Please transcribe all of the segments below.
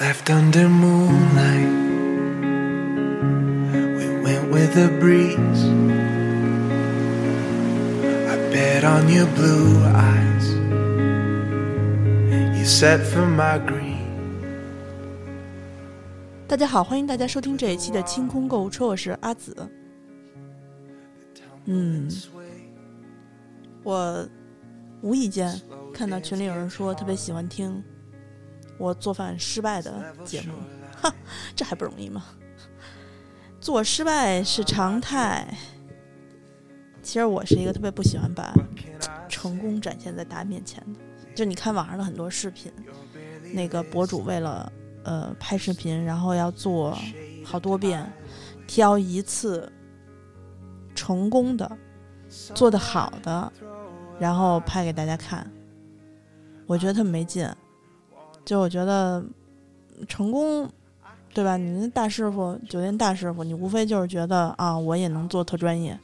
Left under moonlight, we went with the breeze. I bet on your blue eyes, you set for my green. 大家好，欢迎大家收听这一期的清空购物车，我是阿紫。嗯，我无意间看到群里有人说特别喜欢听我做饭失败的节目，哈，这还不容易吗？做失败是常态。其实我是一个特别不喜欢把成功展现在大家面前的，就你看网上的很多视频，那个博主为了呃拍视频，然后要做好多遍，挑一次成功的、做得好的，然后拍给大家看。我觉得特没劲。就我觉得成功，对吧？你那大师傅，酒店大师傅，你无非就是觉得啊，我也能做特专业，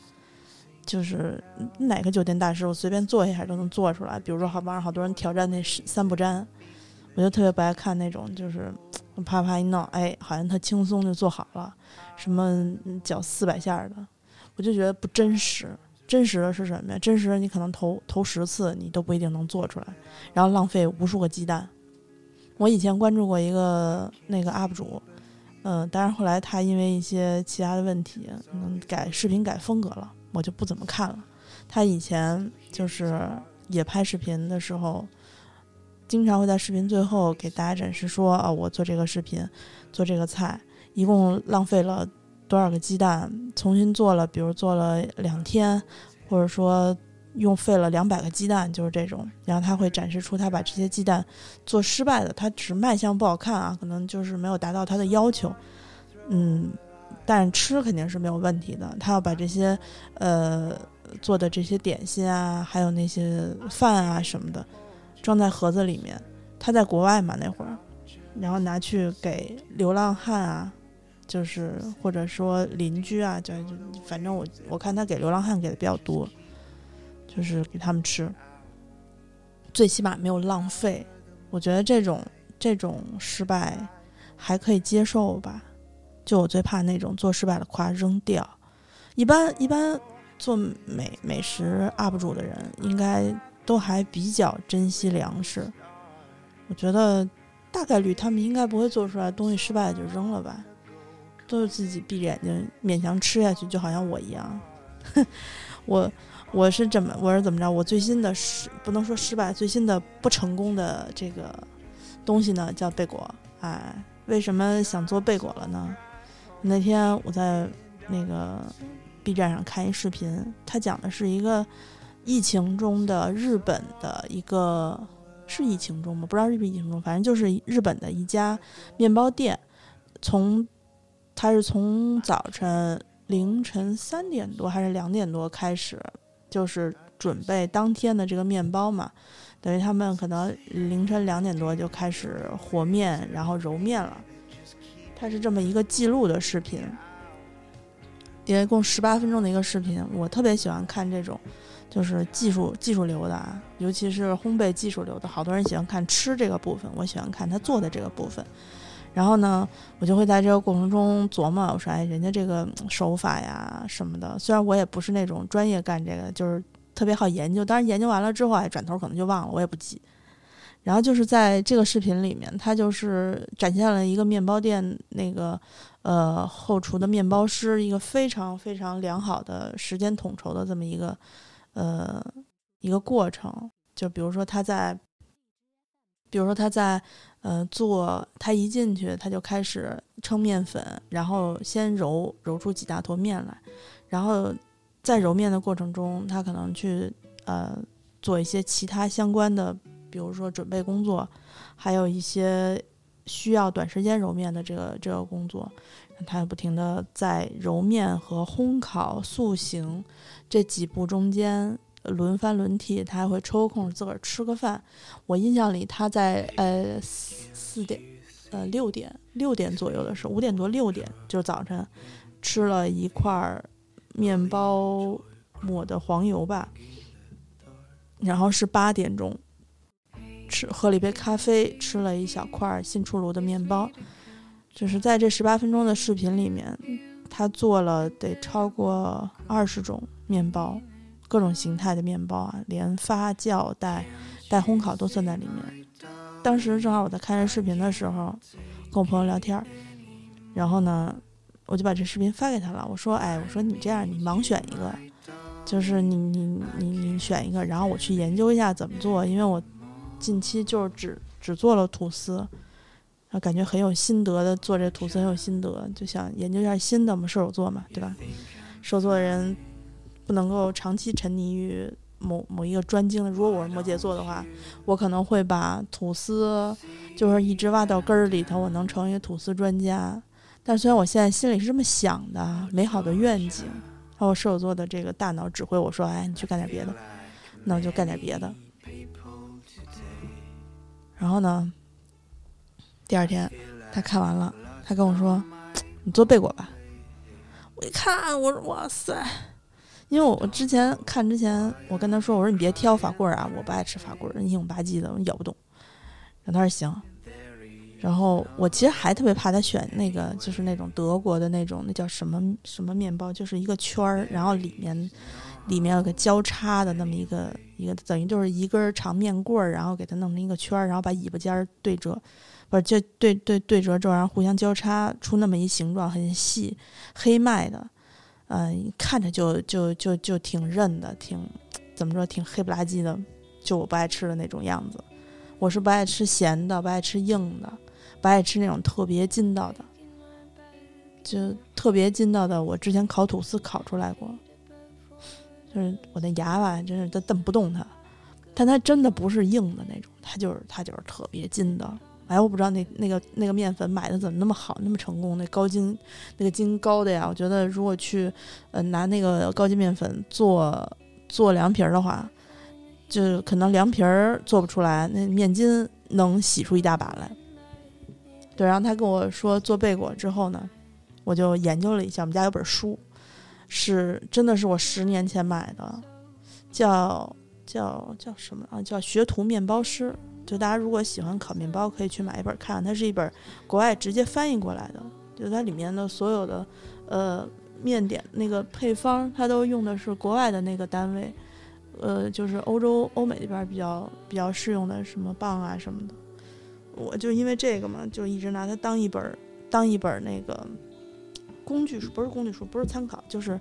就是哪个酒店大师傅随便做一下都能做出来。比如说，好网上好多人挑战那三不沾，我就特别不爱看那种，就是啪啪一弄，哎，好像他轻松就做好了，什么搅四百下的，我就觉得不真实。真实的是什么呀？真实的你可能投投十次，你都不一定能做出来，然后浪费无数个鸡蛋。我以前关注过一个那个 UP 主，嗯，但是后来他因为一些其他的问题，嗯，改视频改风格了，我就不怎么看了。他以前就是也拍视频的时候，经常会在视频最后给大家展示说啊，我做这个视频，做这个菜，一共浪费了多少个鸡蛋，重新做了，比如做了两天，或者说。用费了两百个鸡蛋，就是这种。然后他会展示出他把这些鸡蛋做失败的，他只是卖相不好看啊，可能就是没有达到他的要求。嗯，但吃肯定是没有问题的。他要把这些呃做的这些点心啊，还有那些饭啊什么的，装在盒子里面。他在国外嘛那会儿，然后拿去给流浪汉啊，就是或者说邻居啊，就反正我我看他给流浪汉给的比较多。就是给他们吃，最起码没有浪费。我觉得这种这种失败还可以接受吧。就我最怕那种做失败了夸扔掉。一般一般做美美食 UP 主的人，应该都还比较珍惜粮食。我觉得大概率他们应该不会做出来东西失败就扔了吧，都是自己闭着眼睛勉强吃下去，就好像我一样。我。我是怎么，我是怎么着？我最新的失不能说失败，最新的不成功的这个东西呢，叫贝果。哎，为什么想做贝果了呢？那天我在那个 B 站上看一视频，它讲的是一个疫情中的日本的一个是疫情中吗？不知道是不是疫情中，反正就是日本的一家面包店，从它是从早晨凌晨三点多还是两点多开始。就是准备当天的这个面包嘛，等于他们可能凌晨两点多就开始和面，然后揉面了。它是这么一个记录的视频，一共十八分钟的一个视频。我特别喜欢看这种，就是技术技术流的啊，尤其是烘焙技术流的。好多人喜欢看吃这个部分，我喜欢看他做的这个部分。然后呢，我就会在这个过程中琢磨，我说，哎，人家这个手法呀什么的，虽然我也不是那种专业干这个，就是特别好研究。当然研究完了之后，哎，转头可能就忘了，我也不记。然后就是在这个视频里面，他就是展现了一个面包店那个呃后厨的面包师一个非常非常良好的时间统筹的这么一个呃一个过程。就比如说他在，比如说他在。呃，做他一进去，他就开始称面粉，然后先揉揉出几大坨面来，然后在揉面的过程中，他可能去呃做一些其他相关的，比如说准备工作，还有一些需要短时间揉面的这个这个工作，他不停的在揉面和烘烤、塑形这几步中间。轮番轮替，他还会抽空自个儿吃个饭。我印象里，他在呃四点，呃六点六点左右的时候，五点多六点就早晨吃了一块面包抹的黄油吧，然后是八点钟吃喝了一杯咖啡，吃了一小块新出炉的面包。就是在这十八分钟的视频里面，他做了得超过二十种面包，各种形态的面包啊，连发酵带带烘烤都算在里面。当时正好我在看这视频的时候，跟我朋友聊天儿，然后呢，我就把这视频发给他了。我说：“哎，我说你这样，你盲选一个，就是你你你你选一个，然后我去研究一下怎么做，因为我近期就是只只做了吐司，啊，感觉很有心得的做这吐司很有心得，就想研究一下新的嘛，射手座嘛，对吧？射手座的人不能够长期沉溺于。”某某一个专精的，如果我是摩羯座的话，我可能会把吐司就是一直挖到根儿里头，我能成为吐司专家。但虽然我现在心里是这么想的，美好的愿景，然后射手座的这个大脑指挥我说：“哎，你去干点别的。”那我就干点别的。然后呢，第二天他看完了，他跟我说：“你做贝果吧。”我一看，我说：“哇塞！”因为我之前看之前，我跟他说：“我说你别挑法棍儿啊，我不爱吃法棍儿，硬吧唧的，我咬不动。”然后他说：“行。”然后我其实还特别怕他选那个，就是那种德国的那种，那叫什么什么面包，就是一个圈儿，然后里面里面有个交叉的那么一个一个，等于就是一根长面棍儿，然后给它弄成一个圈儿，然后把尾巴尖儿对折，不是就对对对折之后，然后互相交叉出那么一形状，很细黑麦的。嗯，看着就就就就挺韧的，挺怎么说，挺黑不拉几的，就我不爱吃的那种样子。我是不爱吃咸的，不爱吃硬的，不爱吃那种特别筋道的。就特别筋道的，我之前烤吐司烤出来过，就是我那牙吧，真是都蹬不动它。但它真的不是硬的那种，它就是它就是特别筋道。哎，我不知道那那个那个面粉买的怎么那么好，那么成功？那高筋，那个筋高的呀！我觉得如果去，呃，拿那个高筋面粉做做凉皮儿的话，就可能凉皮儿做不出来，那面筋能洗出一大把来。对，然后他跟我说做贝果之后呢，我就研究了一下，我们家有本书，是真的是我十年前买的，叫叫叫什么啊？叫《学徒面包师》。就大家如果喜欢烤面包，可以去买一本看。它是一本国外直接翻译过来的，就它里面的所有的呃面点那个配方，它都用的是国外的那个单位，呃，就是欧洲欧美那边比较比较适用的什么磅啊什么的。我就因为这个嘛，就一直拿它当一本当一本那个工具书，不是工具书，不是参考，就是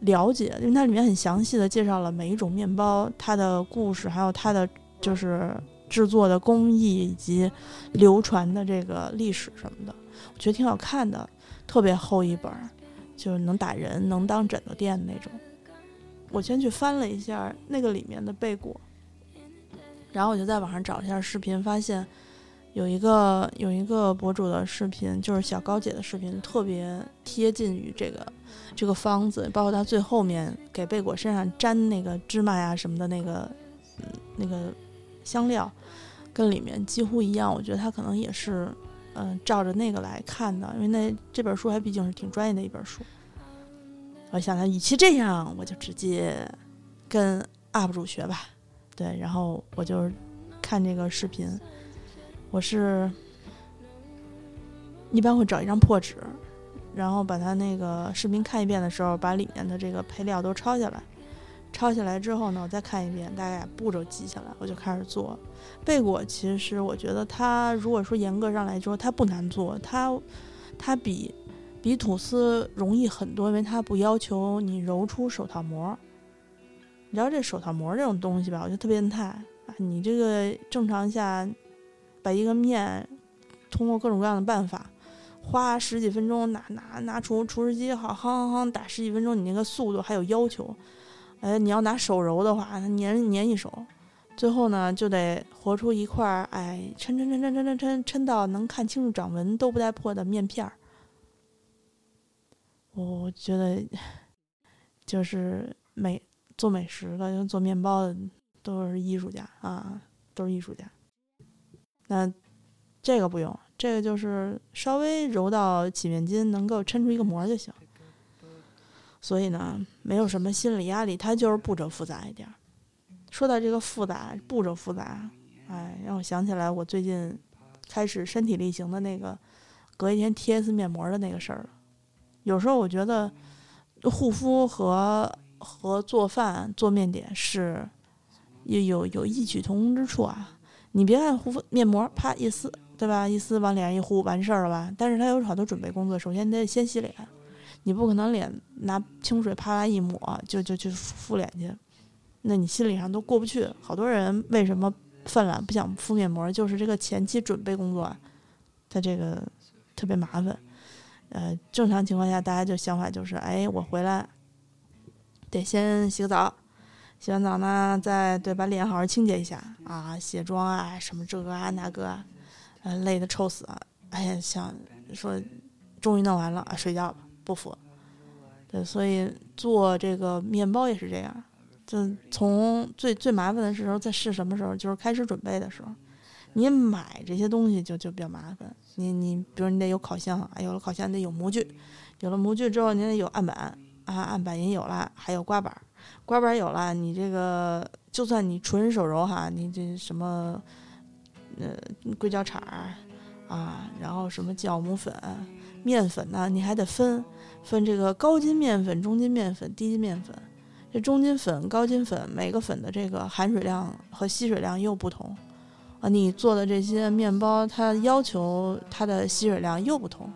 了解，因为它里面很详细的介绍了每一种面包它的故事，还有它的就是。制作的工艺以及流传的这个历史什么的，我觉得挺好看的，特别厚一本，就是能打人、能当枕头垫的那种。我先去翻了一下那个里面的贝果，然后我就在网上找一下视频，发现有一个有一个博主的视频，就是小高姐的视频，特别贴近于这个这个方子，包括她最后面给贝果身上粘那个芝麻呀什么的那个，嗯，那个。香料跟里面几乎一样，我觉得他可能也是，嗯，照着那个来看的，因为那这本书还毕竟是挺专业的一本书。我想他，与其这样，我就直接跟 UP 主学吧。对，然后我就看这个视频，我是一般会找一张破纸，然后把它那个视频看一遍的时候，把里面的这个配料都抄下来。抄下来之后呢，我再看一遍，大概步骤记下来，我就开始做。贝果其实我觉得它，如果说严格上来说，它不难做，它它比比吐司容易很多，因为它不要求你揉出手套膜。你知道这手套膜这种东西吧，我觉得特变态啊。你这个正常下把一个面通过各种各样的办法，花十几分钟拿拿拿出厨师机，好夯夯夯打十几分钟，你那个速度还有要求。哎，你要拿手揉的话，它粘粘一手，最后呢就得和出一块儿，哎，抻抻抻抻抻抻抻抻到能看清楚掌纹都不带破的面片儿。我觉得，就是美做美食的、做面包的都是艺术家啊，都是艺术家。那这个不用，这个就是稍微揉到起面筋，能够抻出一个膜就行。所以呢，没有什么心理压力，它就是步骤复杂一点。说到这个复杂，步骤复杂，哎，让我想起来我最近开始身体力行的那个隔一天贴一次面膜的那个事儿了。有时候我觉得护肤和和做饭做面点是有有有异曲同工之处啊。你别看护肤面膜，啪一撕，对吧？一撕往脸上一糊，完事儿了吧？但是它有好多准备工作，首先你得先洗脸，你不可能脸拿清水啪啦一抹就就去敷脸去，那你心理上都过不去。好多人为什么犯懒不想敷面膜，就是这个前期准备工作啊，它这个特别麻烦。呃，正常情况下，大家就想法就是，哎，我回来得先洗个澡。洗完澡呢，再对把脸好好清洁一下啊，卸妆啊，什么这个啊那个，啊，累得臭死啊。哎呀，想说终于弄完了啊，睡觉吧，不服。对，所以做这个面包也是这样，就从最最麻烦的时候在是什么时候，就是开始准备的时候。你买这些东西就就比较麻烦，你你比如你得有烤箱，啊，有了烤箱得有模具，有了模具之后你得有案板啊，案板也有了，还有刮板。刮板有了，你这个就算你纯手揉哈，你这什么，呃，硅胶铲啊，然后什么酵母粉、面粉呢，你还得分分这个高筋面粉、中筋面粉、低筋面粉。这中筋粉、高筋粉每个粉的这个含水量和吸水量又不同啊，你做的这些面包，它要求它的吸水量又不同，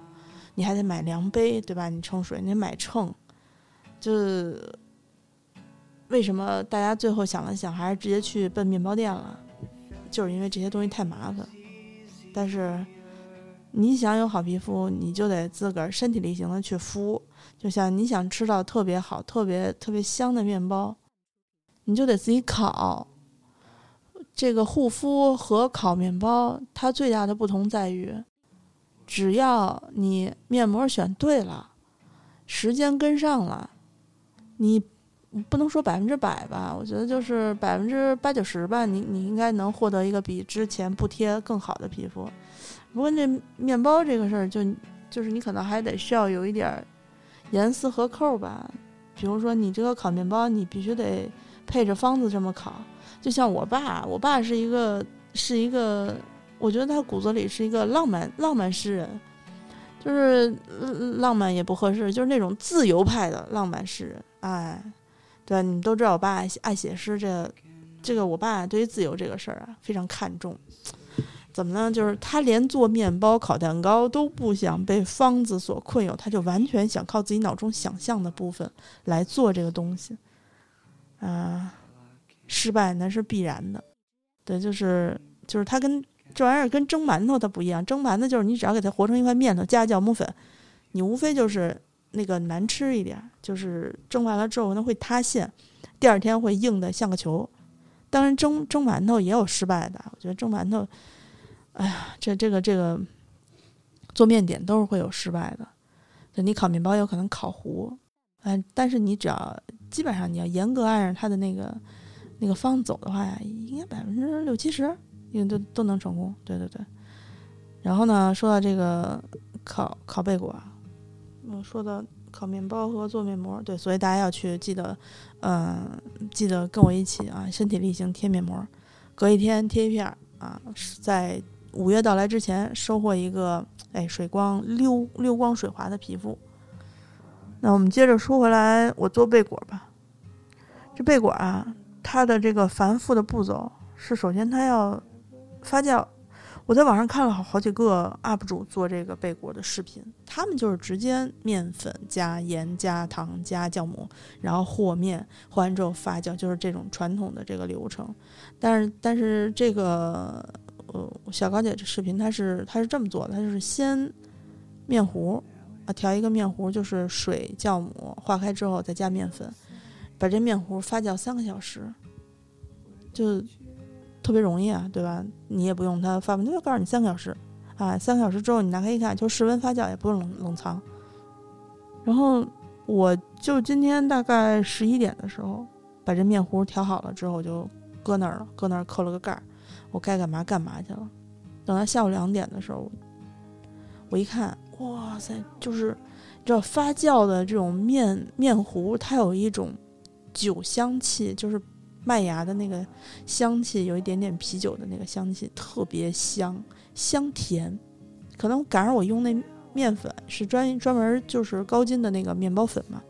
你还得买量杯，对吧？你称水，你得买秤，就。为什么大家最后想了想，还是直接去奔面包店了？就是因为这些东西太麻烦。但是你想有好皮肤，你就得自个儿身体力行的去敷。就像你想吃到特别好、特别特别香的面包，你就得自己烤。这个护肤和烤面包，它最大的不同在于，只要你面膜选对了，时间跟上了，你。不能说百分之百吧，我觉得就是百分之八九十吧。你你应该能获得一个比之前不贴更好的皮肤。不过那面包这个事儿，就就是你可能还得需要有一点严丝合扣吧。比如说你这个烤面包，你必须得配着方子这么烤。就像我爸，我爸是一个是一个，我觉得他骨子里是一个浪漫浪漫诗人，就是浪漫也不合适，就是那种自由派的浪漫诗人，哎。对，你们都知道我爸爱爱写诗，这，这个我爸对于自由这个事儿啊非常看重。怎么呢？就是他连做面包、烤蛋糕都不想被方子所困囿，他就完全想靠自己脑中想象的部分来做这个东西。啊，失败那是必然的。对，就是就是他跟这玩意儿跟蒸馒头它不一样，蒸馒头就是你只要给它和成一块面头，加酵母粉，你无非就是。那个难吃一点，就是蒸完了之后它会塌陷，第二天会硬的像个球。当然蒸蒸馒头也有失败的，我觉得蒸馒头，哎呀，这这个这个做面点都是会有失败的。你烤面包有可能烤糊，嗯，但是你只要基本上你要严格按照它的那个那个方走的话呀，应该百分之六七十应该都都能成功。对对对。然后呢，说到这个烤烤贝果。嗯，说的烤面包和做面膜，对，所以大家要去记得，嗯，记得跟我一起啊，身体力行贴面膜，隔一天贴一片儿啊，在五月到来之前收获一个哎水光溜溜光水滑的皮肤。那我们接着说回来，我做贝果吧。这贝果啊，它的这个繁复的步骤是，首先它要发酵。我在网上看了好好几个 UP 主做这个贝果的视频，他们就是直接面粉加盐加糖加酵母，然后和面，和完之后发酵，就是这种传统的这个流程。但是但是这个呃小高姐这视频，她是她是这么做的，她就是先面糊啊调一个面糊，就是水酵母化开之后再加面粉，把这面糊发酵三个小时，就。特别容易啊，对吧？你也不用它发，它就告诉你三个小时，啊，三个小时之后你拿开一看，就室温发酵，也不用冷冷藏。然后我就今天大概十一点的时候，把这面糊调好了之后，就搁那儿了，搁那儿扣了个盖儿，我该干嘛干嘛去了。等到下午两点的时候，我一看，哇塞，就是这发酵的这种面面糊，它有一种酒香气，就是。麦芽的那个香气，有一点点啤酒的那个香气，特别香香甜。可能赶上我用那面粉是专专门就是高筋的那个面包粉嘛。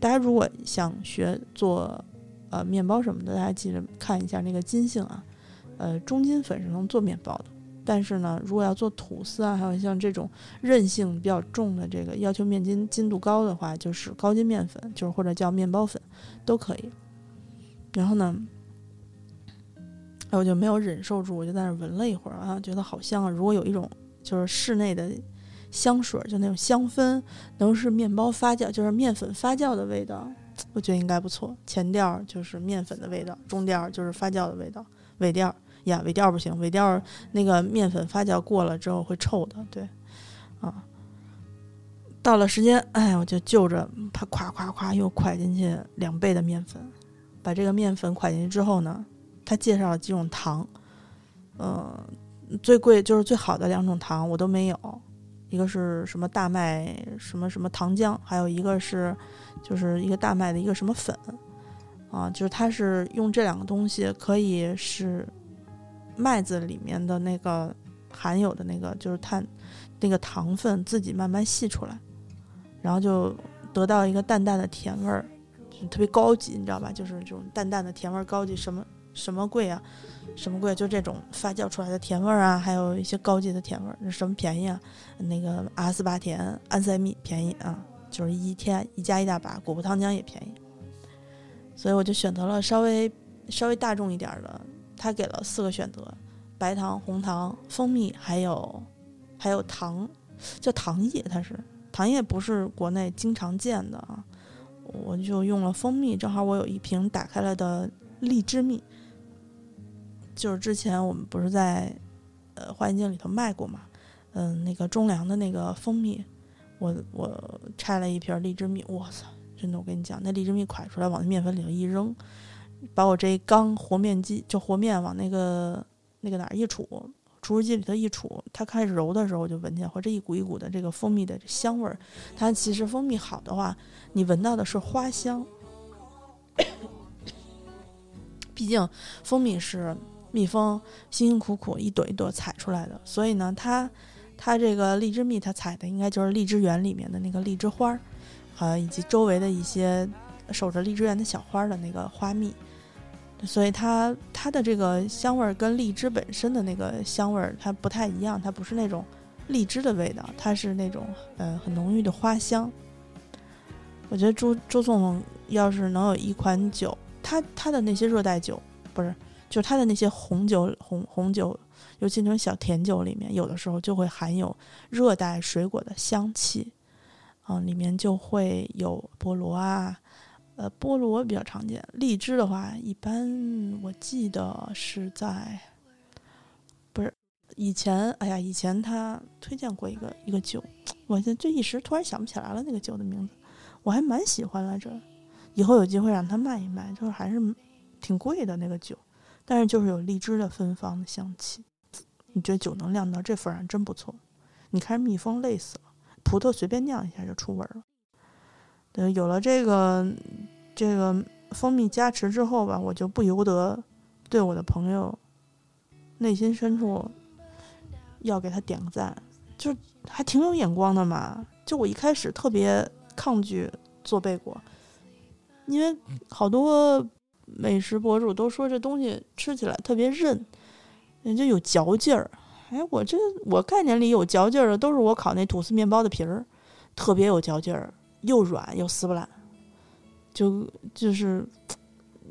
大家如果想学做呃面包什么的，大家记得看一下那个筋性啊。呃，中筋粉是能做面包的，但是呢，如果要做吐司啊，还有像这种韧性比较重的这个要求面筋筋度高的话，就是高筋面粉，就是或者叫面包粉都可以。然后呢，我就没有忍受住，我就在那闻了一会儿啊，觉得好香啊！如果有一种就是室内的香水，就那种香氛，能是面包发酵，就是面粉发酵的味道，我觉得应该不错。前调就是面粉的味道，中调就是发酵的味道，尾调呀，尾调不行，尾调那个面粉发酵过了之后会臭的，对，啊。到了时间，哎，我就就着它，咵咵咵又蒯进去两倍的面粉。把这个面粉蒯进去之后呢，他介绍了几种糖，呃，最贵就是最好的两种糖我都没有，一个是什么大麦什么什么糖浆，还有一个是就是一个大麦的一个什么粉，啊，就是它是用这两个东西可以使麦子里面的那个含有的那个就是碳那个糖分自己慢慢析出来，然后就得到一个淡淡的甜味儿。特别高级，你知道吧？就是这种淡淡的甜味儿，高级什么什么贵啊？什么贵？就这种发酵出来的甜味儿啊，还有一些高级的甜味儿。那什么便宜啊？那个阿斯巴甜、安赛蜜便宜啊，就是一天一加一大把。果葡糖浆也便宜，所以我就选择了稍微稍微大众一点的。他给了四个选择：白糖、红糖、蜂蜜，还有还有糖，叫糖液。它是糖液，不是国内经常见的啊。我就用了蜂蜜，正好我有一瓶打开了的荔枝蜜，就是之前我们不是在呃花眼镜里头卖过嘛，嗯，那个中粮的那个蜂蜜，我我拆了一瓶荔枝蜜，我操，真的我跟你讲，那荔枝蜜蒯出来往面粉里头一扔，把我这一缸和面机就和面往那个那个哪儿一杵。厨师机里头一杵，它开始揉的时候，我就闻见，或者一股一股的这个蜂蜜的香味儿。它其实蜂蜜好的话，你闻到的是花香。毕竟蜂蜜是蜜蜂辛辛苦苦一朵一朵采出来的，所以呢，它它这个荔枝蜜，它采的应该就是荔枝园里面的那个荔枝花儿，呃，以及周围的一些守着荔枝园的小花的那个花蜜。所以它它的这个香味儿跟荔枝本身的那个香味儿它不太一样，它不是那种荔枝的味道，它是那种呃很浓郁的花香。我觉得周周总要是能有一款酒，他他的那些热带酒不是，就是他的那些红酒红红酒，尤其那种小甜酒里面，有的时候就会含有热带水果的香气，嗯，里面就会有菠萝啊。呃，菠萝比较常见，荔枝的话，一般我记得是在，不是以前，哎呀，以前他推荐过一个一个酒，我这这一时突然想不起来了那个酒的名字，我还蛮喜欢来着，以后有机会让他卖一卖，就是还是挺贵的那个酒，但是就是有荔枝的芬芳的香气，你觉得酒能酿到这份上真不错，你看蜜蜂累死了，葡萄随便酿一下就出味了。对，有了这个这个蜂蜜加持之后吧，我就不由得对我的朋友内心深处要给他点个赞，就还挺有眼光的嘛。就我一开始特别抗拒做贝果，因为好多美食博主都说这东西吃起来特别韧，人家有嚼劲儿。哎，我这我概念里有嚼劲儿的都是我烤那吐司面包的皮儿，特别有嚼劲儿。又软又撕不烂，就就是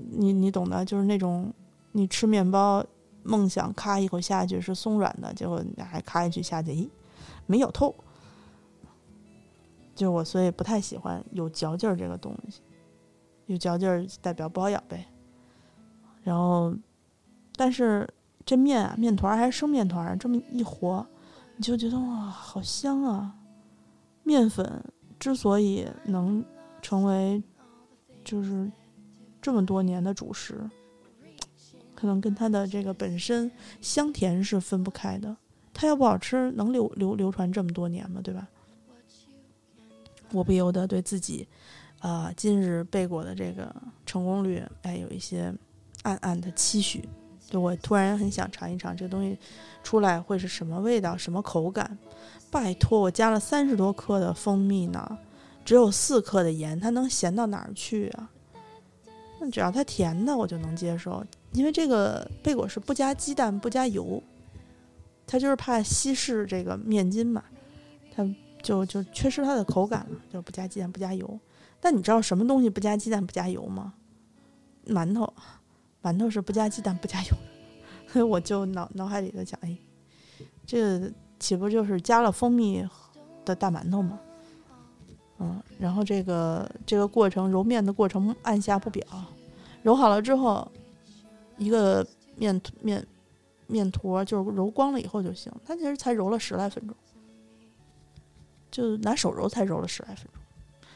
你你懂的，就是那种你吃面包，梦想咔一口下去是松软的，结果你还咔一句下去，咦，没咬透。就我所以不太喜欢有嚼劲儿这个东西，有嚼劲儿代表不好咬呗。然后，但是这面啊，面团还是生面团，这么一和，你就觉得哇，好香啊，面粉。之所以能成为就是这么多年的主食，可能跟它的这个本身香甜是分不开的。它要不好吃，能流流流传这么多年吗？对吧？我不由得对自己，啊，今日贝果的这个成功率，哎，有一些暗暗的期许，就我突然很想尝一尝这个东西出来会是什么味道、什么口感。拜托，我加了三十多克的蜂蜜呢，只有四克的盐，它能咸到哪儿去啊？那只要它甜的，我就能接受，因为这个贝果是不加鸡蛋、不加油，它就是怕稀释这个面筋嘛，它就就缺失它的口感了，就不加鸡蛋、不加油。但你知道什么东西不加鸡蛋、不加油吗？馒头，馒头是不加鸡蛋、不加油的，所以我就脑脑海里头想，哎，这岂不就是加了蜂蜜的大馒头吗？嗯，然后这个这个过程揉面的过程按下不表，揉好了之后，一个面面面坨就揉光了以后就行。它其实才揉了十来分钟，就拿手揉才揉了十来分钟，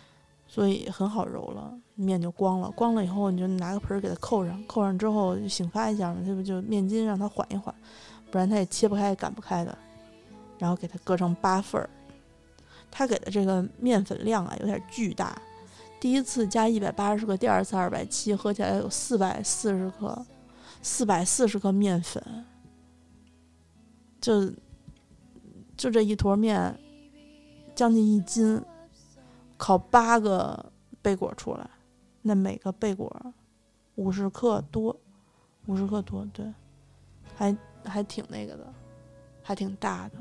所以很好揉了，面就光了。光了以后，你就拿个盆儿给它扣上，扣上之后醒发一下嘛，这不就面筋让它缓一缓，不然它也切不开、擀不开的。然后给它割成八份儿。他给的这个面粉量啊，有点巨大。第一次加一百八十克，第二次二百七，合起来有四百四十克，四百四十克面粉，就就这一坨面，将近一斤，烤八个贝果出来，那每个贝果五十克多，五十克多，对，还还挺那个的，还挺大的。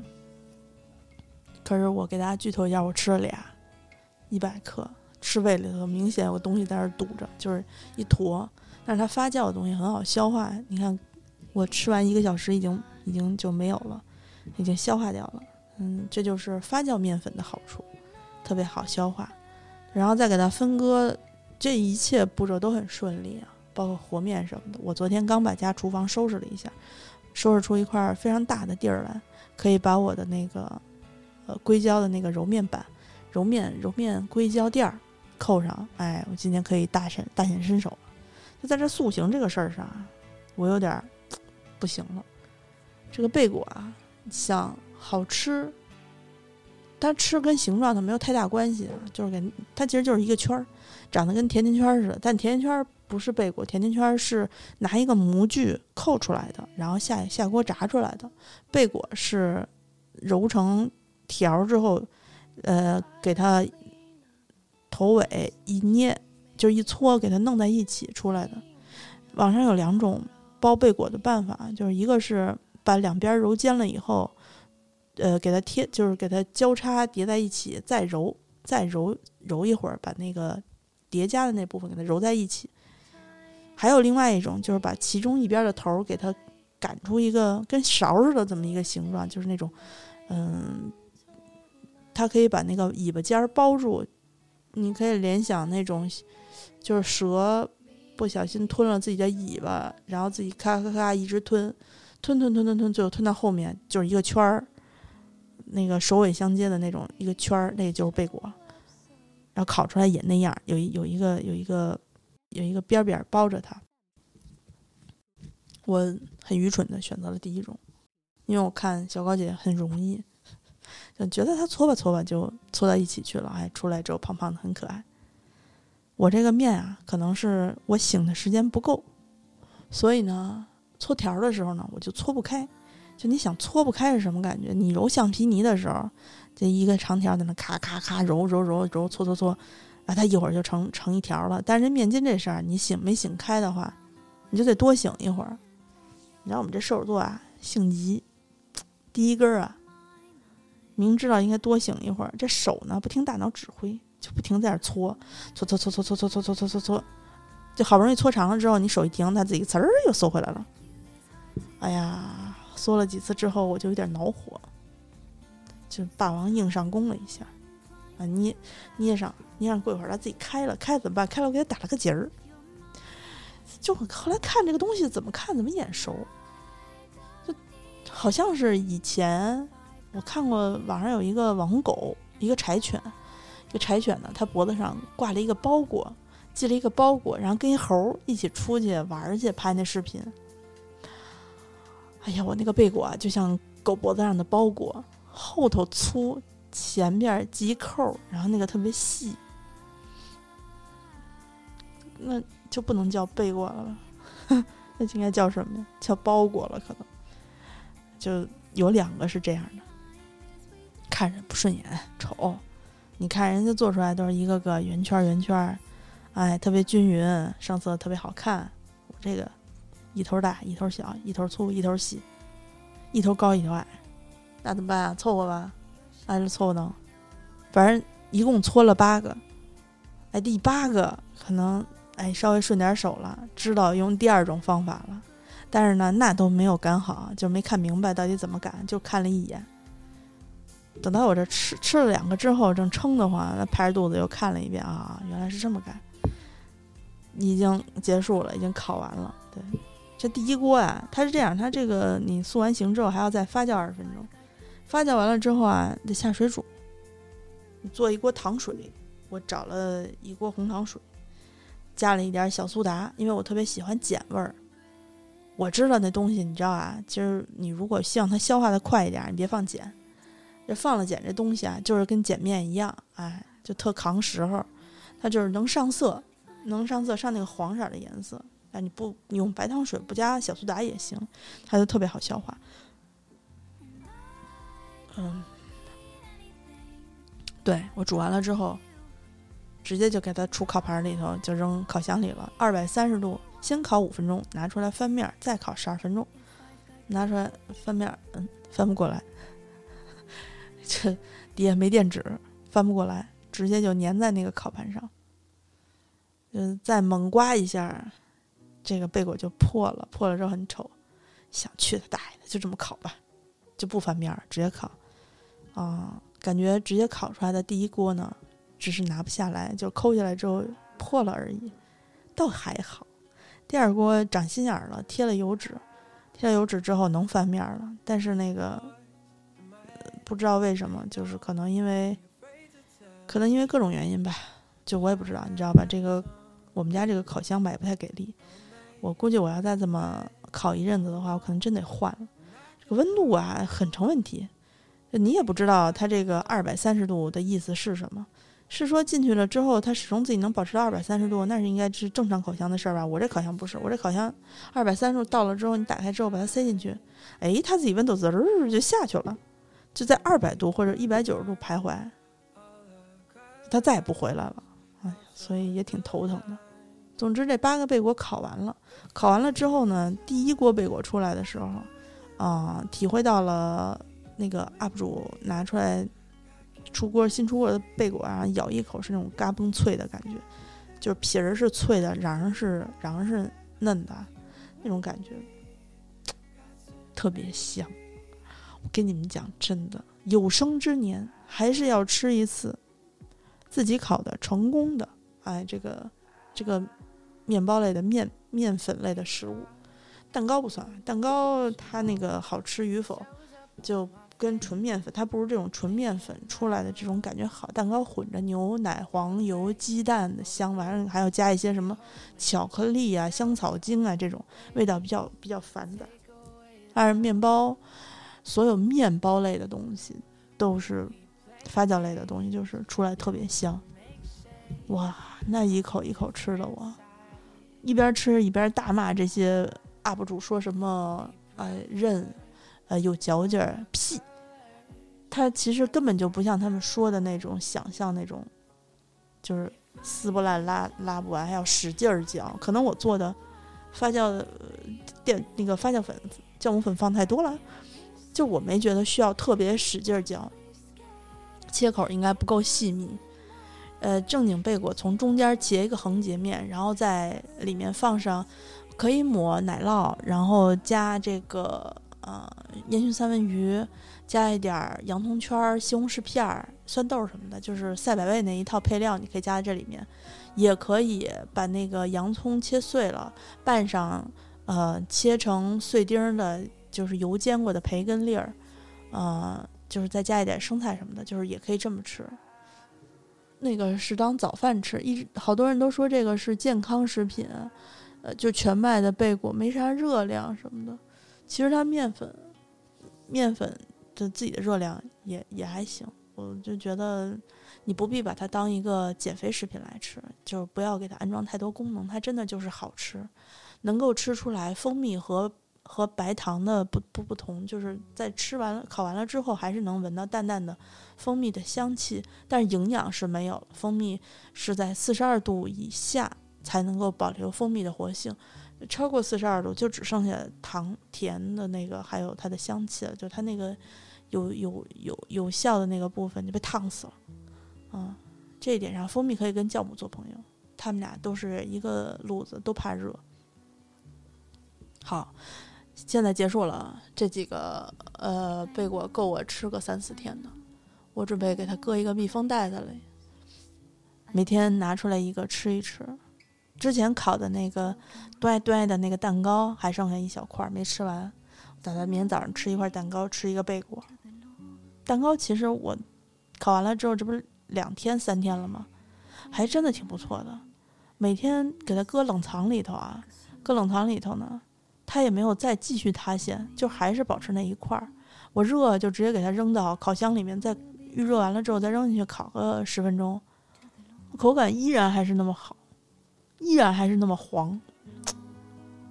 可是我给大家剧透一下，我吃了俩，一百克，吃胃里头明显有东西在那堵着，就是一坨。但是它发酵的东西很好消化，你看我吃完一个小时已经已经就没有了，已经消化掉了。嗯，这就是发酵面粉的好处，特别好消化。然后再给它分割，这一切步骤都很顺利啊，包括和面什么的。我昨天刚把家厨房收拾了一下，收拾出一块非常大的地儿来，可以把我的那个。呃，硅胶的那个揉面板，揉面揉面硅胶垫儿扣上，哎，我今天可以大显大显身手了。就在这塑形这个事儿上，我有点不行了。这个贝果啊，想好吃，它吃跟形状它没有太大关系啊，就是给它其实就是一个圈儿，长得跟甜甜圈似的。但甜甜圈不是贝果，甜甜圈是拿一个模具扣出来的，然后下下锅炸出来的。贝果是揉成。条之后，呃，给它头尾一捏，就一搓，给它弄在一起出来的。网上有两种包贝果的办法，就是一个是把两边揉尖了以后，呃，给它贴，就是给它交叉叠在一起，再揉，再揉揉一会儿，把那个叠加的那部分给它揉在一起。还有另外一种，就是把其中一边的头儿给它擀出一个跟勺似的这么一个形状，就是那种，嗯。它可以把那个尾巴尖儿包住，你可以联想那种，就是蛇不小心吞了自己的尾巴，然后自己咔咔咔一直吞，吞吞吞吞吞，最后吞到后面就是一个圈儿，那个首尾相接的那种一个圈儿，那个就是贝果，然后烤出来也那样，有一有一个有一个有一个边边包着它。我很愚蠢的选择了第一种，因为我看小高姐很容易。就觉得它搓吧搓吧就搓到一起去了，哎，出来之后胖胖的很可爱。我这个面啊，可能是我醒的时间不够，所以呢，搓条的时候呢，我就搓不开。就你想搓不开是什么感觉？你揉橡皮泥的时候，这一个长条在那咔咔咔揉揉揉揉搓搓搓，啊，它一会儿就成成一条了。但是面筋这事儿，你醒没醒开的话，你就得多醒一会儿。你知道我们这射手座啊，性急，第一根儿啊。明知道应该多醒一会儿，这手呢不听大脑指挥，就不停在那搓，搓搓搓搓搓搓搓搓搓搓搓，就好不容易搓长了之后，你手一停，它自己呲儿又缩回来了。哎呀，缩了几次之后，我就有点恼火，就霸王硬上弓了一下，啊捏捏上捏上，过一会儿它自己开了，开怎么办？开了我给它打了个结儿。就后来看这个东西怎么看怎么眼熟，就好像是以前。我看过网上有一个网红狗，一个柴犬，一个柴犬呢，它脖子上挂了一个包裹，系了一个包裹，然后跟一猴一起出去玩去拍那视频。哎呀，我那个贝果啊就像狗脖子上的包裹，后头粗，前边系扣，然后那个特别细，那就不能叫贝果了吧？那应该叫什么呀？叫包裹了，可能就有两个是这样的，看着不顺眼，丑。你看人家做出来都是一个个圆圈圆圈，哎，特别均匀，上色特别好看。我这个一头大，一头小，一头粗，一头细，一头高，一头矮，那怎么办啊？凑合吧，还是凑合弄？反正一共搓了八个，哎，第八个可能哎稍微顺点手了，知道用第二种方法了，但是呢，那都没有赶好，就没看明白到底怎么赶，就看了一眼。等到我这吃吃了两个之后，正撑得慌，那拍着肚子又看了一遍啊，原来是这么干。已经结束了，已经烤完了。对，这第一锅啊，它是这样，它这个你塑完形之后还要再发酵二十分钟，发酵完了之后啊，得下水煮。你做一锅糖水，我找了一锅红糖水，加了一点小苏打，因为我特别喜欢碱味儿。我知道那东西，你知道啊，其实你如果希望它消化的快一点，你别放碱。这放了碱，这东西啊，就是跟碱面一样，哎，就特扛时候，它就是能上色，能上色，上那个黄色的颜色。哎，你不你用白糖水，不加小苏打也行，它就特别好消化。嗯，对我煮完了之后，直接就给它出烤盘里头，就扔烤箱里了。二百三十度，先烤五分钟，拿出来翻面，再烤十二分钟，拿出来翻面，嗯，翻不过来。这底下没垫纸，翻不过来，直接就粘在那个烤盘上。嗯，再猛刮一下，这个贝果就破了。破了之后很丑，想去他大爷的，就这么烤吧，就不翻面儿，直接烤。啊，感觉直接烤出来的第一锅呢，只是拿不下来，就抠下来之后破了而已，倒还好。第二锅长心眼了，贴了油纸，贴了油纸之后能翻面了，但是那个。不知道为什么，就是可能因为，可能因为各种原因吧，就我也不知道，你知道吧？这个我们家这个烤箱吧也不太给力，我估计我要再这么烤一阵子的话，我可能真得换了。这个温度啊很成问题，你也不知道它这个二百三十度的意思是什么？是说进去了之后它始终自己能保持到二百三十度，那是应该是正常烤箱的事儿吧？我这烤箱不是，我这烤箱二百三十度到了之后，你打开之后把它塞进去，哎，它自己温度滋儿就下去了。就在二百度或者一百九十度徘徊，它再也不回来了，哎，所以也挺头疼的。总之，这八个贝果烤完了，烤完了之后呢，第一锅贝果出来的时候，啊，体会到了那个 UP 主拿出来出锅新出锅的贝果啊，咬一口是那种嘎嘣脆的感觉，就是皮儿是脆的，瓤是瓤是嫩的，那种感觉特别香。跟你们讲，真的，有生之年还是要吃一次自己烤的成功的，哎，这个这个面包类的面面粉类的食物，蛋糕不算，蛋糕它那个好吃与否，就跟纯面粉，它不如这种纯面粉出来的这种感觉好。蛋糕混着牛奶、黄油、鸡蛋的香，完了还要加一些什么巧克力啊、香草精啊，这种味道比较比较繁杂。但是面包。所有面包类的东西都是发酵类的东西，就是出来特别香。哇，那一口一口吃的我，一边吃一边大骂这些 UP 主说什么呃韧，呃有嚼劲儿，屁！它其实根本就不像他们说的那种想象那种，就是撕不烂拉拉不完，还要使劲儿嚼。可能我做的发酵的、呃电那个发酵粉酵母粉放太多了。就我没觉得需要特别使劲儿嚼，切口应该不够细密。呃，正经贝果从中间截一个横截面，然后在里面放上可以抹奶酪，然后加这个呃烟熏三文鱼，加一点洋葱圈、西红柿片儿、酸豆什么的，就是赛百味那一套配料，你可以加在这里面。也可以把那个洋葱切碎了，拌上呃切成碎丁的。就是油煎过的培根粒儿，呃，就是再加一点生菜什么的，就是也可以这么吃。那个是当早饭吃，一直好多人都说这个是健康食品，呃，就全麦的贝果没啥热量什么的。其实它面粉，面粉的自己的热量也也还行。我就觉得你不必把它当一个减肥食品来吃，就是不要给它安装太多功能，它真的就是好吃。能够吃出来蜂蜜和和白糖的不不不同，就是在吃完了烤完了之后，还是能闻到淡淡的蜂蜜的香气，但是营养是没有了。蜂蜜是在四十二度以下才能够保留蜂蜜的活性，超过四十二度就只剩下糖甜的那个，还有它的香气了，就它那个有有有有效的那个部分就被烫死了。嗯，这一点上，蜂蜜可以跟酵母做朋友，他们俩都是一个路子，都怕热。好。现在结束了，这几个呃贝果够我吃个三四天的。我准备给它搁一个密封袋子里，每天拿出来一个吃一吃。之前烤的那个端端的那个蛋糕还剩下一小块没吃完，打算明天早上吃一块蛋糕，吃一个贝果。蛋糕其实我烤完了之后，这不是两天三天了吗？还真的挺不错的。每天给它搁冷藏里头啊，搁冷藏里头呢。它也没有再继续塌陷，就还是保持那一块儿。我热就直接给它扔到烤箱里面，再预热完了之后再扔进去烤个十分钟，口感依然还是那么好，依然还是那么黄，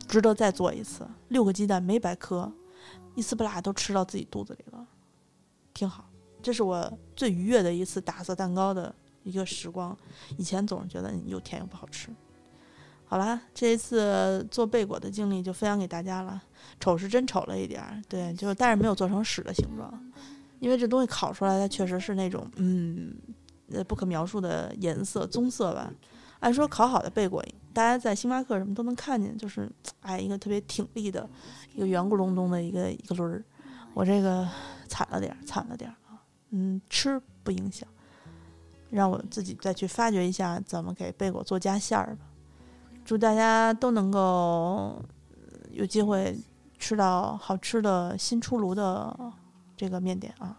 值得再做一次。六个鸡蛋没白磕，一丝不落都吃到自己肚子里了，挺好。这是我最愉悦的一次打色蛋糕的一个时光。以前总是觉得又甜又不好吃。好了，这一次做贝果的经历就分享给大家了。丑是真丑了一点儿，对，就但是没有做成屎的形状，因为这东西烤出来它确实是那种嗯，呃不可描述的颜色棕色吧。按说烤好的贝果，大家在星巴克什么都能看见，就是哎一个特别挺立的一个圆咕隆咚的一个一个轮儿。我这个惨了点儿，惨了点儿啊，嗯，吃不影响，让我自己再去发掘一下怎么给贝果做加馅儿吧。祝大家都能够有机会吃到好吃的新出炉的这个面点啊！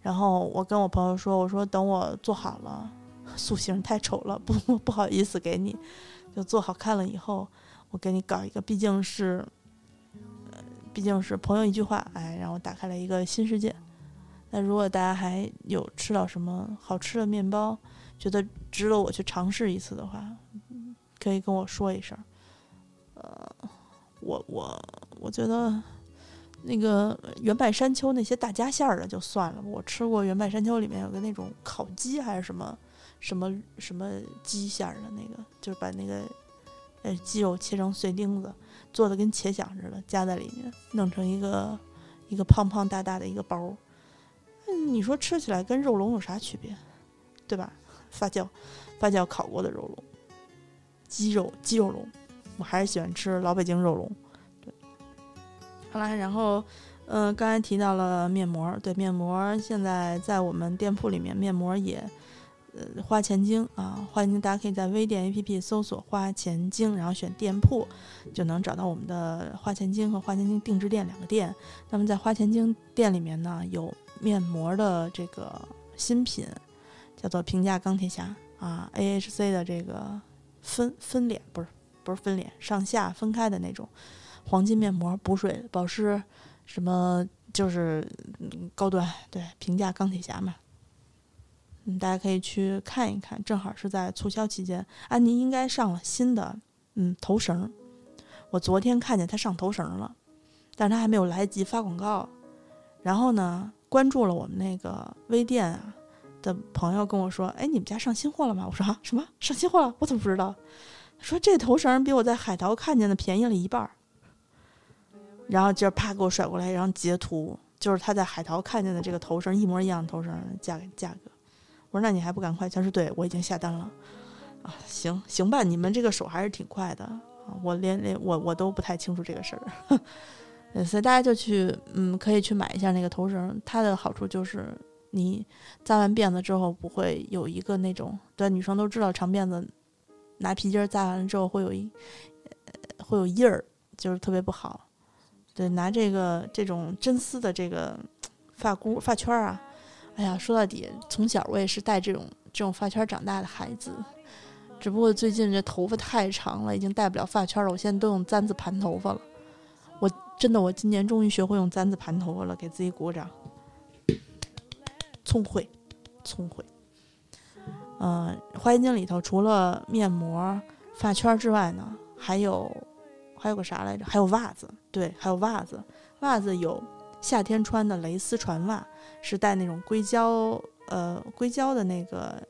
然后我跟我朋友说：“我说等我做好了，塑形太丑了，不 不好意思给你，就做好看了以后，我给你搞一个。毕竟是，毕竟是朋友一句话，哎，让我打开了一个新世界。那如果大家还有吃到什么好吃的面包，觉得值得我去尝试一次的话。”可以跟我说一声，呃，我我我觉得那个原柏山丘那些大夹馅儿的就算了，我吃过原柏山丘里面有个那种烤鸡还是什么什么什么鸡馅儿的那个，就是把那个呃鸡肉切成碎丁子，做的跟茄想似的，夹在里面，弄成一个一个胖胖大大的一个包，嗯，你说吃起来跟肉龙有啥区别，对吧？发酵发酵烤过的肉龙。鸡肉鸡肉龙，我还是喜欢吃老北京肉龙。对，好啦，然后，嗯，刚才提到了面膜，对面膜，现在在我们店铺里面，面膜也，呃，花钱精啊，花钱精，大家可以在微店 APP 搜索花钱精，然后选店铺，就能找到我们的花钱精和花钱精定制店两个店。那么在花钱精店里面呢，有面膜的这个新品，叫做平价钢铁侠啊，AHC 的这个。分分脸不是不是分脸，上下分开的那种黄金面膜，补水保湿，什么就是高端对平价钢铁侠嘛。嗯，大家可以去看一看，正好是在促销期间。安妮应该上了新的嗯头绳，我昨天看见她上头绳了，但是她还没有来得及发广告。然后呢，关注了我们那个微店啊。的朋友跟我说：“哎，你们家上新货了吗？”我说：“啊，什么上新货了？我怎么不知道？”他说：“这头绳比我在海淘看见的便宜了一半。”然后就啪给我甩过来一张截图，就是他在海淘看见的这个头绳一模一样的头绳价价格。我说：“那你还不赶快？”他说：“对，我已经下单了。”啊，行行吧，你们这个手还是挺快的啊！我连连我我都不太清楚这个事儿，所以大家就去嗯，可以去买一下那个头绳，它的好处就是。你扎完辫子之后不会有一个那种，对女生都知道长辫子拿皮筋扎完了之后会有一会有印儿，就是特别不好。对，拿这个这种真丝的这个发箍发圈啊，哎呀，说到底，从小我也是戴这种这种发圈长大的孩子，只不过最近这头发太长了，已经戴不了发圈了，我现在都用簪子盘头发了。我真的，我今年终于学会用簪子盘头发了，给自己鼓掌。聪慧，聪慧。嗯，花间经里头除了面膜、发圈之外呢，还有还有个啥来着？还有袜子，对，还有袜子。袜子有夏天穿的蕾丝船袜，是带那种硅胶，呃，硅胶的那个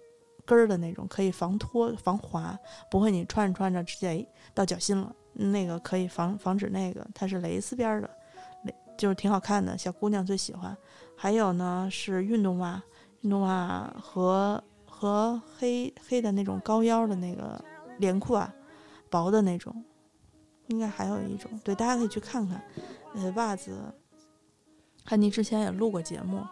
跟儿的那种，可以防脱防滑，不会你穿着穿着直接哎到脚心了。那个可以防防止那个，它是蕾丝边儿的，就是挺好看的，小姑娘最喜欢。还有呢是运动袜，运动袜和和黑黑的那种高腰的那个连裤啊，薄的那种，应该还有一种，对，大家可以去看看。呃，袜子，汉尼之前也录过节目，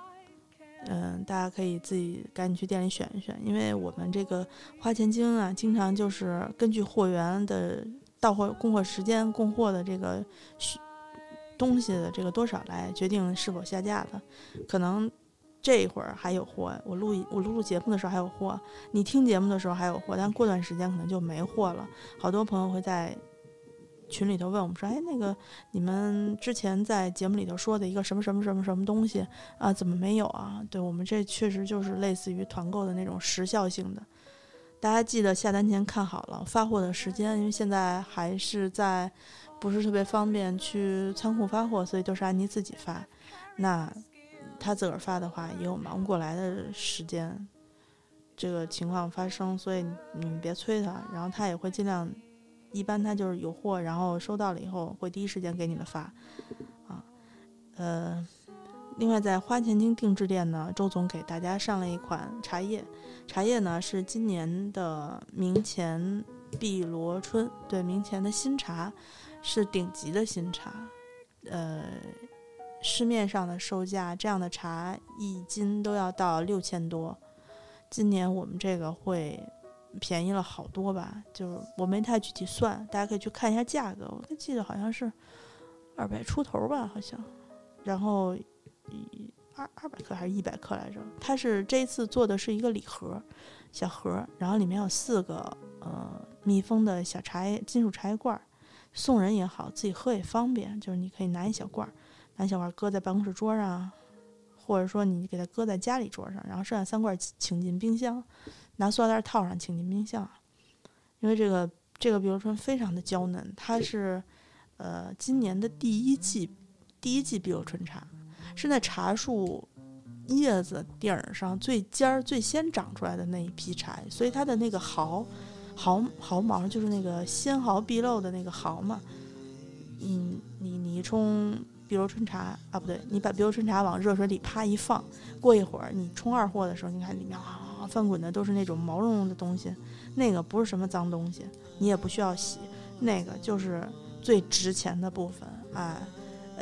嗯、大家可以自己赶紧去店里选一选，因为我们这个花钱精啊，经常就是根据货源的到货供货时间、供货的这个需东西的这个多少来决定是否下架的。可能这一会儿还有货，我录我录录节目的时候还有货，你听节目的时候还有货，但过段时间可能就没货了。好多朋友会在群里头问我们说：“哎，那个你们之前在节目里头说的一个什么什么什么什么东西啊，怎么没有啊？”对我们这确实就是类似于团购的那种时效性的。大家记得下单前看好了发货的时间，因为现在还是在不是特别方便去仓库发货，所以都是安妮自己发。那他自个儿发的话，也有忙不过来的时间，这个情况发生，所以你们别催他，然后他也会尽量，一般他就是有货，然后收到了以后会第一时间给你们发，啊，呃。另外，在花钱精定制店呢，周总给大家上了一款茶叶，茶叶呢是今年的明前碧螺春，对，明前的新茶是顶级的新茶，呃，市面上的售价这样的茶一斤都要到六千多，今年我们这个会便宜了好多吧？就是我没太具体算，大家可以去看一下价格，我记得好像是二百出头吧，好像，然后。二二百克还是一百克来着？它是这次做的是一个礼盒，小盒，然后里面有四个呃密封的小茶叶金属茶叶罐儿，送人也好，自己喝也方便。就是你可以拿一小罐儿，拿小罐儿搁在办公室桌上，或者说你给它搁在家里桌上，然后剩下三罐请进冰箱，拿塑料袋套上，请进冰箱。因为这个这个碧螺春非常的娇嫩，它是呃今年的第一季第一季碧螺春茶。是那茶树叶子顶上最尖儿、最先长出来的那一批茶，所以它的那个毫毫毫毛就是那个纤毫毕露的那个毫嘛。嗯，你你一冲碧螺春茶啊，不对，你把碧螺春茶往热水里啪一放，过一会儿你冲二货的时候，你看里面啊翻滚的都是那种毛茸茸的东西，那个不是什么脏东西，你也不需要洗，那个就是最值钱的部分，哎。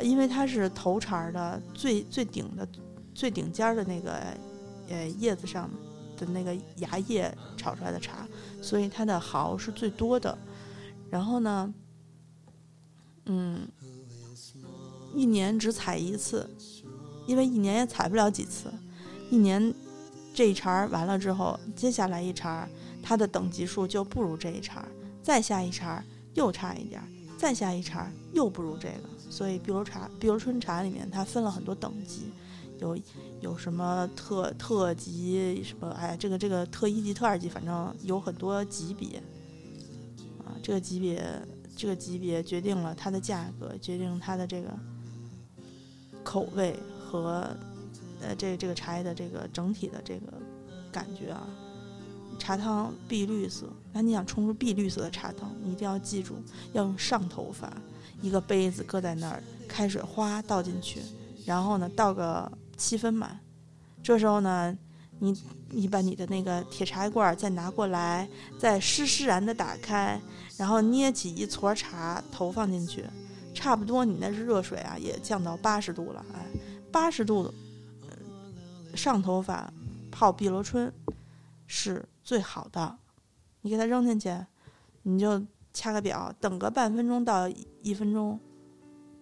因为它是头茬的最最顶的最顶尖的那个呃叶子上的那个芽叶炒出来的茶，所以它的毫是最多的。然后呢，嗯，一年只采一次，因为一年也采不了几次。一年这一茬完了之后，接下来一茬它的等级数就不如这一茬，再下一茬又差一点，再下一茬又不如这个。所以碧螺茶、碧螺春茶里面它分了很多等级，有有什么特特级什么，哎，这个这个特一级、特二级，反正有很多级别。啊，这个级别这个级别决定了它的价格，决定它的这个口味和呃这这个茶叶的这个整体的这个感觉啊。茶汤碧绿色，那你想冲出碧绿色的茶汤，你一定要记住要用上头法。一个杯子搁在那儿，开水哗倒进去，然后呢倒个七分满。这时候呢，你你把你的那个铁茶罐再拿过来，再施施然的打开，然后捏起一撮茶投放进去，差不多你那是热水啊，也降到八十度了，哎，八十度的上头法泡碧螺春是最好的。你给它扔进去，你就。掐个表，等个半分钟到一分钟，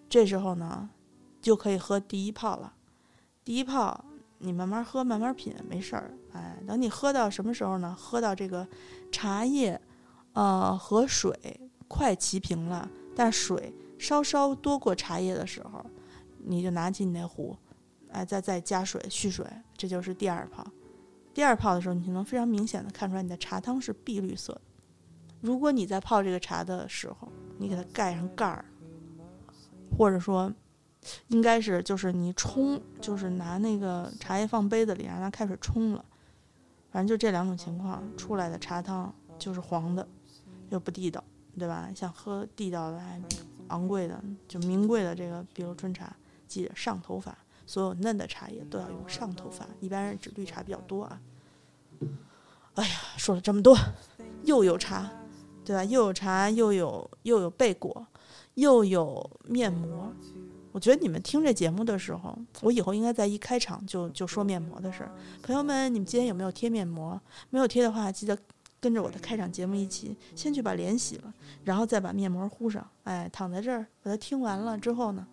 这时候呢，就可以喝第一泡了。第一泡你慢慢喝，慢慢品，没事儿。哎，等你喝到什么时候呢？喝到这个茶叶，呃，和水快齐平了，但水稍稍多过茶叶的时候，你就拿起你那壶，哎，再再加水蓄水，这就是第二泡。第二泡的时候，你就能非常明显的看出来，你的茶汤是碧绿色的。如果你在泡这个茶的时候，你给它盖上盖儿，或者说，应该是就是你冲，就是拿那个茶叶放杯子里，然后拿开水冲了，反正就这两种情况出来的茶汤就是黄的，又不地道，对吧？想喝地道的、还昂贵的、就名贵的这个，比如春茶，记得上头法，所有嫩的茶叶都要用上头发，一般人指绿茶比较多啊。哎呀，说了这么多，又有茶，对吧？又有茶，又有又有贝果，又有面膜。我觉得你们听这节目的时候，我以后应该在一开场就就说面膜的事儿。朋友们，你们今天有没有贴面膜？没有贴的话，记得跟着我的开场节目一起，先去把脸洗了，然后再把面膜敷上。哎，躺在这儿，把它听完了之后呢，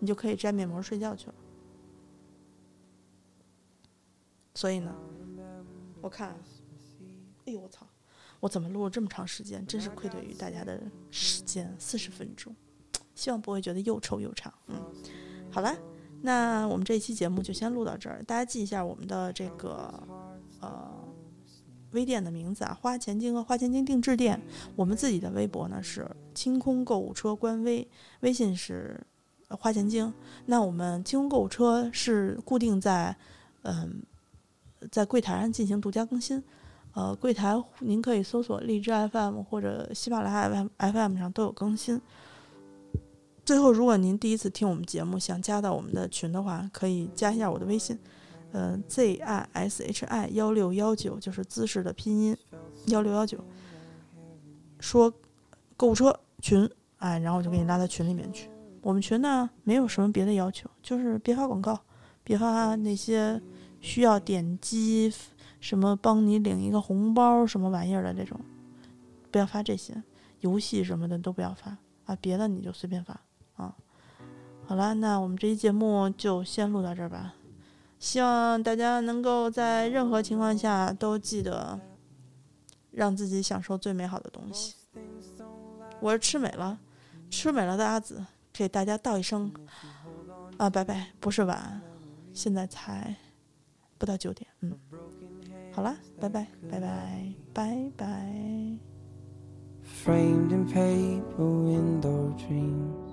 你就可以摘面膜睡觉去了。所以呢，我看。哎呦我操！我怎么录了这么长时间？真是愧对于大家的时间，四十分钟。希望不会觉得又臭又长。嗯，好了，那我们这一期节目就先录到这儿。大家记一下我们的这个呃微店的名字啊，花钱精和花钱精定制店。我们自己的微博呢是清空购物车官微，微信是花钱精。那我们清空购物车是固定在嗯在柜台上进行独家更新。呃，柜台您可以搜索荔枝 FM 或者喜马拉雅 FM 上都有更新。最后，如果您第一次听我们节目，想加到我们的群的话，可以加一下我的微信，呃，Z I S H I 幺六幺九，就是姿势的拼音幺六幺九。说购物车群，哎，然后我就给你拉到群里面去。我们群呢，没有什么别的要求，就是别发广告，别发那些需要点击。什么帮你领一个红包什么玩意儿的这种，不要发这些，游戏什么的都不要发啊，别的你就随便发啊。好了，那我们这期节目就先录到这儿吧。希望大家能够在任何情况下都记得让自己享受最美好的东西。我是吃美了，吃美了的阿紫，给大家道一声啊，拜拜，不是晚，现在才不到九点，嗯。好啦，拜拜，拜拜，拜拜。Framed in paper window dreams